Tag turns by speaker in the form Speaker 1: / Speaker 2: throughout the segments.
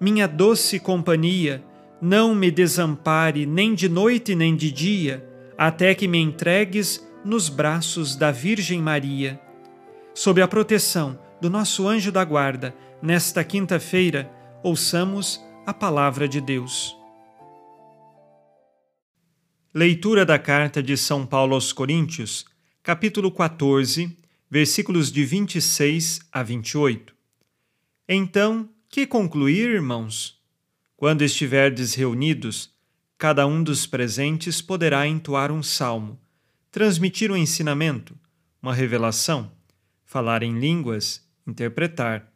Speaker 1: minha doce companhia, não me desampare nem de noite nem de dia, até que me entregues nos braços da Virgem Maria. Sob a proteção do nosso anjo da guarda, nesta quinta-feira, ouçamos a palavra de Deus. Leitura da carta de São Paulo aos Coríntios, capítulo 14, versículos de 26 a 28. Então, que concluir, irmãos? Quando estiverdes reunidos, cada um dos presentes poderá entoar um salmo transmitir um ensinamento, uma revelação, falar em línguas, interpretar.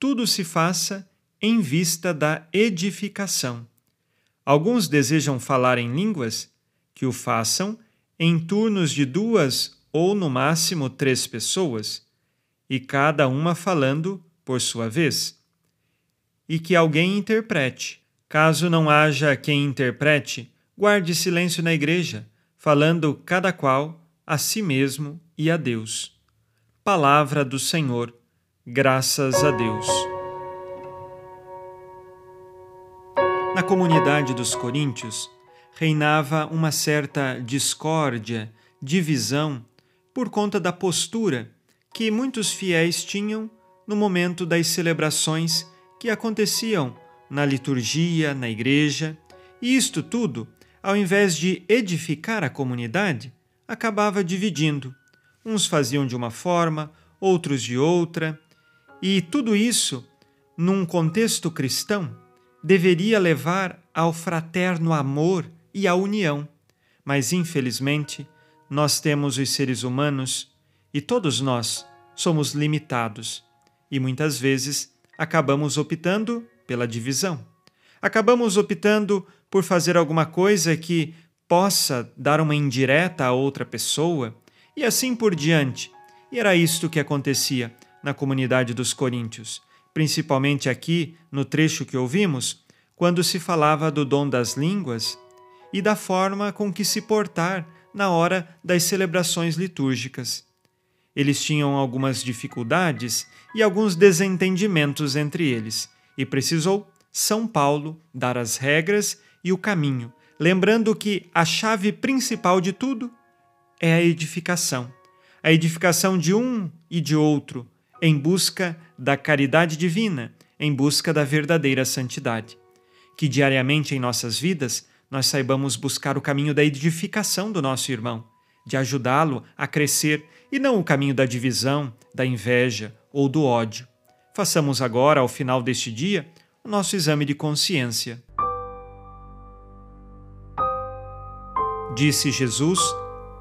Speaker 1: Tudo se faça em vista da edificação. Alguns desejam falar em línguas, que o façam em turnos de duas ou no máximo três pessoas, e cada uma falando por sua vez. E que alguém interprete. Caso não haja quem interprete, guarde silêncio na igreja falando cada qual a si mesmo e a Deus. Palavra do Senhor, graças a Deus. Na comunidade dos coríntios reinava uma certa discórdia, divisão, por conta da postura que muitos fiéis tinham no momento das celebrações que aconteciam na liturgia, na igreja, e isto tudo ao invés de edificar a comunidade, acabava dividindo. Uns faziam de uma forma, outros de outra, e tudo isso, num contexto cristão, deveria levar ao fraterno amor e à união. Mas, infelizmente, nós temos os seres humanos e todos nós somos limitados e muitas vezes acabamos optando pela divisão. Acabamos optando por fazer alguma coisa que possa dar uma indireta a outra pessoa e assim por diante. E era isto que acontecia na comunidade dos coríntios, principalmente aqui no trecho que ouvimos, quando se falava do dom das línguas e da forma com que se portar na hora das celebrações litúrgicas. Eles tinham algumas dificuldades e alguns desentendimentos entre eles, e precisou São Paulo dar as regras e o caminho, lembrando que a chave principal de tudo é a edificação. A edificação de um e de outro, em busca da caridade divina, em busca da verdadeira santidade. Que diariamente em nossas vidas nós saibamos buscar o caminho da edificação do nosso irmão, de ajudá-lo a crescer e não o caminho da divisão, da inveja ou do ódio. Façamos agora, ao final deste dia, o nosso exame de consciência. Disse Jesus: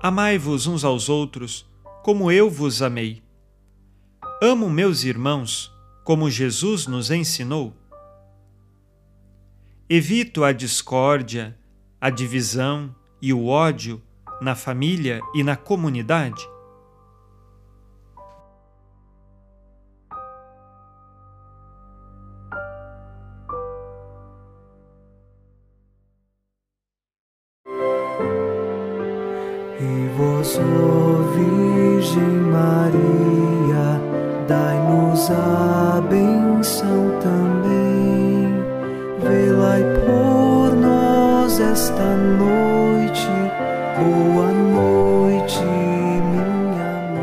Speaker 1: Amai-vos uns aos outros, como eu vos amei. Amo meus irmãos, como Jesus nos ensinou. Evito a discórdia, a divisão e o ódio na família e na comunidade.
Speaker 2: E vós, Virgem Maria, dai-nos a benção também. Velai por nós esta noite. Boa noite, minha mãe.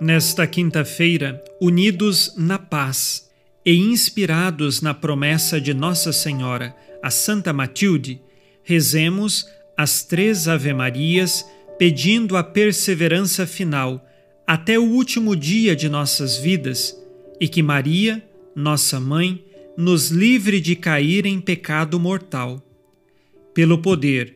Speaker 1: Nesta quinta-feira, unidos na paz e inspirados na promessa de Nossa Senhora, a Santa Matilde, rezemos as três Ave-Marias pedindo a perseverança final até o último dia de nossas vidas e que Maria, nossa mãe, nos livre de cair em pecado mortal. Pelo poder